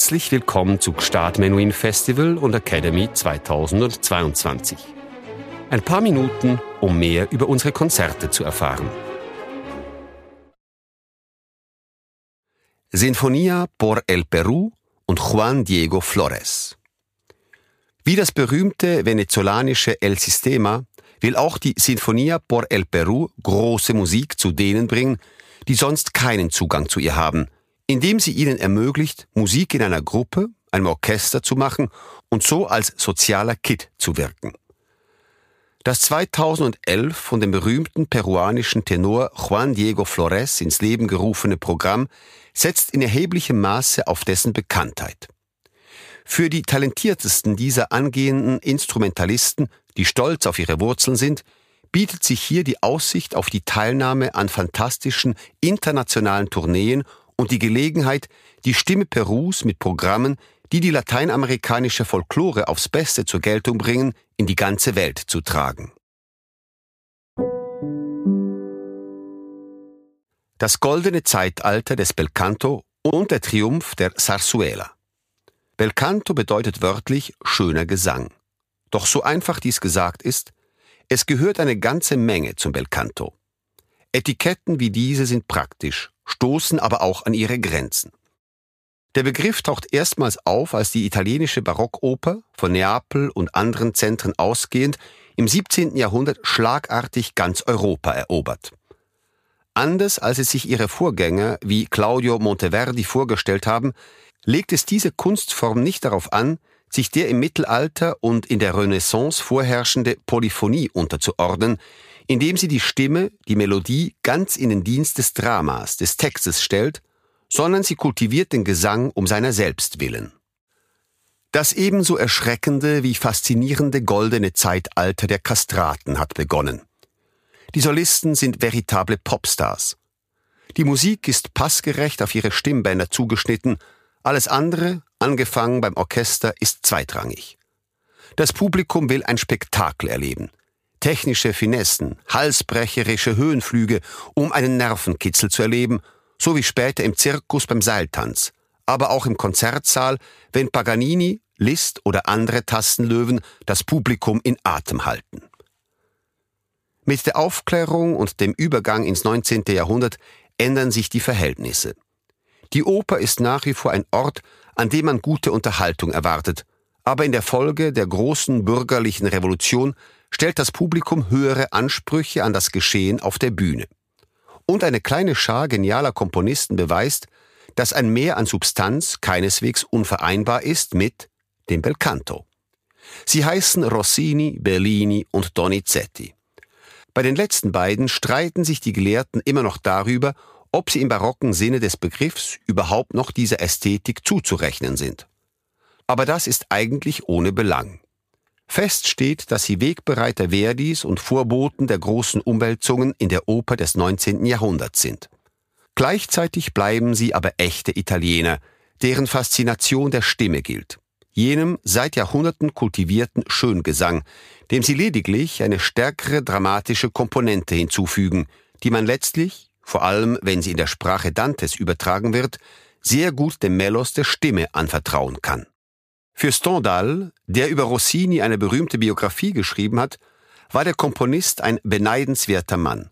Herzlich willkommen zu Gstaad Menuhin Festival und Academy 2022. Ein paar Minuten, um mehr über unsere Konzerte zu erfahren. Sinfonia por el Perú und Juan Diego Flores. Wie das berühmte venezolanische El Sistema will auch die Sinfonia por el Perú große Musik zu denen bringen, die sonst keinen Zugang zu ihr haben – indem sie ihnen ermöglicht, Musik in einer Gruppe, einem Orchester zu machen und so als sozialer Kit zu wirken. Das 2011 von dem berühmten peruanischen Tenor Juan Diego Flores ins Leben gerufene Programm setzt in erheblichem Maße auf dessen Bekanntheit. Für die talentiertesten dieser angehenden Instrumentalisten, die stolz auf ihre Wurzeln sind, bietet sich hier die Aussicht auf die Teilnahme an fantastischen internationalen Tourneen und die Gelegenheit, die Stimme Perus mit Programmen, die die lateinamerikanische Folklore aufs Beste zur Geltung bringen, in die ganze Welt zu tragen. Das goldene Zeitalter des Belcanto und der Triumph der Sarsuela. Belcanto bedeutet wörtlich schöner Gesang. Doch so einfach dies gesagt ist, es gehört eine ganze Menge zum Belcanto. Etiketten wie diese sind praktisch, stoßen aber auch an ihre Grenzen. Der Begriff taucht erstmals auf, als die italienische Barockoper, von Neapel und anderen Zentren ausgehend, im 17. Jahrhundert schlagartig ganz Europa erobert. Anders als es sich ihre Vorgänger wie Claudio Monteverdi vorgestellt haben, legt es diese Kunstform nicht darauf an, sich der im Mittelalter und in der Renaissance vorherrschende Polyphonie unterzuordnen, indem sie die Stimme, die Melodie ganz in den Dienst des Dramas, des Textes stellt, sondern sie kultiviert den Gesang um seiner selbst willen. Das ebenso erschreckende wie faszinierende goldene Zeitalter der Kastraten hat begonnen. Die Solisten sind veritable Popstars. Die Musik ist passgerecht auf ihre Stimmbänder zugeschnitten, alles andere, angefangen beim Orchester, ist zweitrangig. Das Publikum will ein Spektakel erleben technische Finessen, halsbrecherische Höhenflüge, um einen Nervenkitzel zu erleben, so wie später im Zirkus beim Seiltanz, aber auch im Konzertsaal, wenn Paganini, Liszt oder andere Tastenlöwen das Publikum in Atem halten. Mit der Aufklärung und dem Übergang ins 19. Jahrhundert ändern sich die Verhältnisse. Die Oper ist nach wie vor ein Ort, an dem man gute Unterhaltung erwartet, aber in der Folge der großen bürgerlichen Revolution stellt das Publikum höhere Ansprüche an das Geschehen auf der Bühne. Und eine kleine Schar genialer Komponisten beweist, dass ein Mehr an Substanz keineswegs unvereinbar ist mit dem Belcanto. Sie heißen Rossini, Bellini und Donizetti. Bei den letzten beiden streiten sich die Gelehrten immer noch darüber, ob sie im barocken Sinne des Begriffs überhaupt noch dieser Ästhetik zuzurechnen sind. Aber das ist eigentlich ohne Belang. Fest steht, dass sie Wegbereiter Verdis und Vorboten der großen Umwälzungen in der Oper des 19. Jahrhunderts sind. Gleichzeitig bleiben sie aber echte Italiener, deren Faszination der Stimme gilt, jenem seit Jahrhunderten kultivierten Schöngesang, dem sie lediglich eine stärkere dramatische Komponente hinzufügen, die man letztlich, vor allem wenn sie in der Sprache Dantes übertragen wird, sehr gut dem Melos der Stimme anvertrauen kann. Für Stendhal, der über Rossini eine berühmte Biografie geschrieben hat, war der Komponist ein beneidenswerter Mann.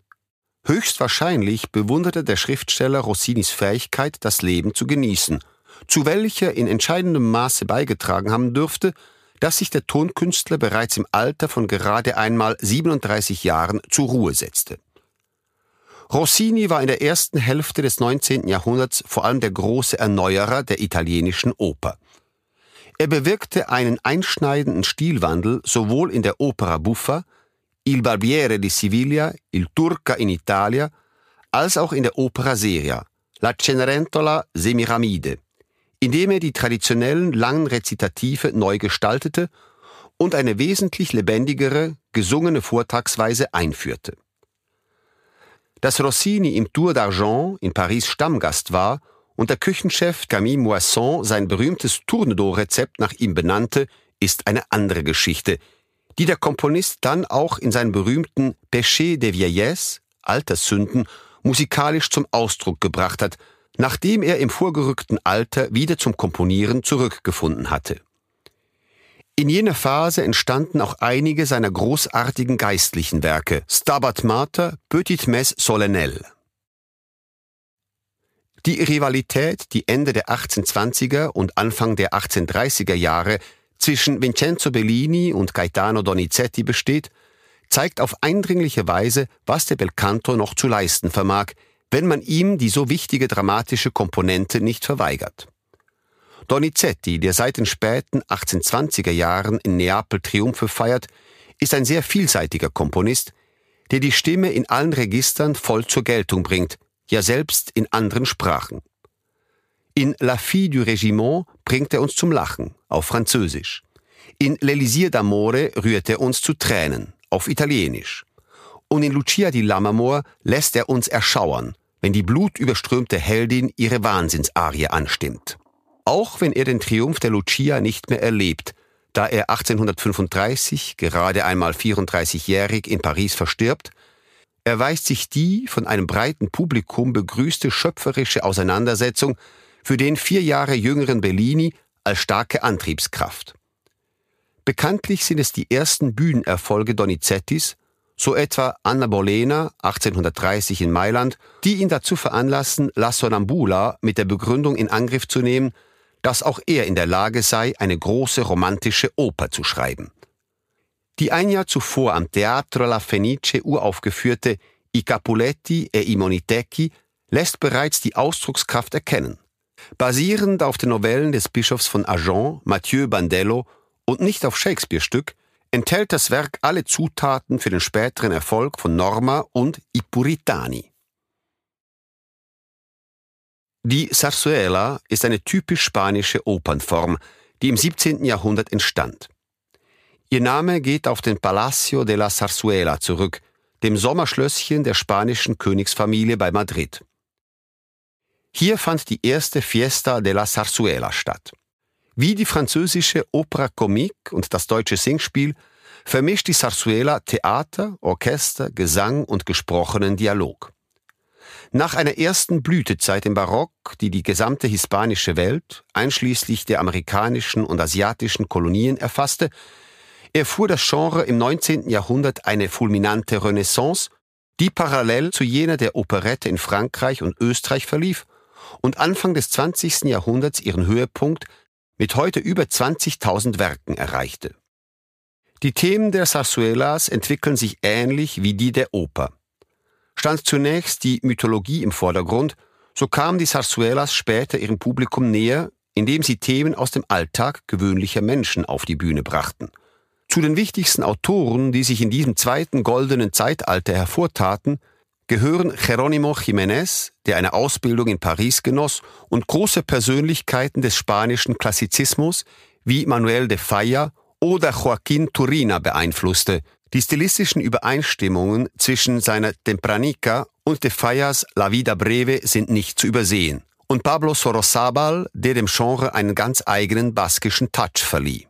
Höchstwahrscheinlich bewunderte der Schriftsteller Rossinis Fähigkeit, das Leben zu genießen, zu welcher in entscheidendem Maße beigetragen haben dürfte, dass sich der Tonkünstler bereits im Alter von gerade einmal 37 Jahren zur Ruhe setzte. Rossini war in der ersten Hälfte des 19. Jahrhunderts vor allem der große Erneuerer der italienischen Oper. Er bewirkte einen einschneidenden Stilwandel sowohl in der Opera Buffa, Il Barbiere di Siviglia, Il Turca in Italia, als auch in der Opera Seria, La Cenerentola Semiramide, indem er die traditionellen langen Rezitative neu gestaltete und eine wesentlich lebendigere, gesungene Vortragsweise einführte. Dass Rossini im Tour d'Argent in Paris Stammgast war und der Küchenchef Camille Moisson sein berühmtes Tournedo-Rezept nach ihm benannte, ist eine andere Geschichte, die der Komponist dann auch in seinen berühmten Péché de Vieillesse, Alterssünden, musikalisch zum Ausdruck gebracht hat, nachdem er im vorgerückten Alter wieder zum Komponieren zurückgefunden hatte. In jener Phase entstanden auch einige seiner großartigen geistlichen Werke, Stabat Mater, Petit Messe Solennelle. Die Rivalität, die Ende der 1820er und Anfang der 1830er Jahre zwischen Vincenzo Bellini und Gaetano Donizetti besteht, zeigt auf eindringliche Weise, was der Belcanto noch zu leisten vermag, wenn man ihm die so wichtige dramatische Komponente nicht verweigert. Donizetti, der seit den späten 1820er Jahren in Neapel Triumphe feiert, ist ein sehr vielseitiger Komponist, der die Stimme in allen Registern voll zur Geltung bringt, ja selbst in anderen Sprachen. In La Fille du Régiment bringt er uns zum Lachen, auf Französisch. In L'Elisir d'Amore rührt er uns zu Tränen, auf Italienisch. Und in Lucia di Lammermoor lässt er uns erschauern, wenn die blutüberströmte Heldin ihre Wahnsinnsarie anstimmt. Auch wenn er den Triumph der Lucia nicht mehr erlebt, da er 1835, gerade einmal 34-jährig, in Paris verstirbt, erweist sich die von einem breiten Publikum begrüßte schöpferische Auseinandersetzung für den vier Jahre jüngeren Bellini als starke Antriebskraft. Bekanntlich sind es die ersten Bühnenerfolge Donizettis, so etwa Anna Bolena 1830 in Mailand, die ihn dazu veranlassen, La Sonnambula mit der Begründung in Angriff zu nehmen, dass auch er in der Lage sei, eine große romantische Oper zu schreiben. Die ein Jahr zuvor am Teatro La Fenice uraufgeführte I Capuletti e i Monitecchi lässt bereits die Ausdruckskraft erkennen. Basierend auf den Novellen des Bischofs von Agen, Mathieu Bandello, und nicht auf Shakespeare-Stück, enthält das Werk alle Zutaten für den späteren Erfolg von Norma und I Puritani. Die Zarzuela ist eine typisch spanische Opernform, die im 17. Jahrhundert entstand. Ihr Name geht auf den Palacio de la Zarzuela zurück, dem Sommerschlösschen der spanischen Königsfamilie bei Madrid. Hier fand die erste Fiesta de la Zarzuela statt. Wie die französische Opera Comique und das deutsche Singspiel vermischt die Zarzuela Theater, Orchester, Gesang und gesprochenen Dialog. Nach einer ersten Blütezeit im Barock, die die gesamte hispanische Welt, einschließlich der amerikanischen und asiatischen Kolonien erfasste, erfuhr das Genre im 19. Jahrhundert eine fulminante Renaissance, die parallel zu jener der Operette in Frankreich und Österreich verlief und Anfang des 20. Jahrhunderts ihren Höhepunkt mit heute über 20.000 Werken erreichte. Die Themen der Sarsuelas entwickeln sich ähnlich wie die der Oper stand zunächst die Mythologie im Vordergrund, so kamen die Sarsuelas später ihrem Publikum näher, indem sie Themen aus dem Alltag gewöhnlicher Menschen auf die Bühne brachten. Zu den wichtigsten Autoren, die sich in diesem zweiten goldenen Zeitalter hervortaten, gehören Jerónimo Jiménez, der eine Ausbildung in Paris genoss, und große Persönlichkeiten des spanischen Klassizismus wie Manuel de Falla oder Joaquín Turina beeinflusste, die stilistischen Übereinstimmungen zwischen seiner Tempranica und de Fallas La Vida Breve sind nicht zu übersehen. Und Pablo Sorosabal, der dem Genre einen ganz eigenen baskischen Touch verlieh.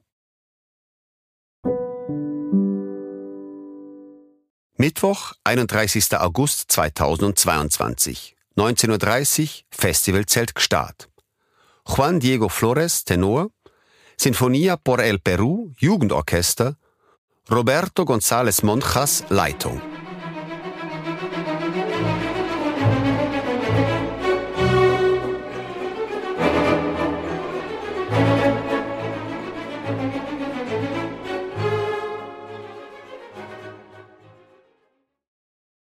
Mittwoch, 31. August 2022, 19.30 Uhr, Festivalzelt Gstaad. Juan Diego Flores, Tenor, Sinfonia por el Perú, Jugendorchester Roberto González Monjas, Leitung.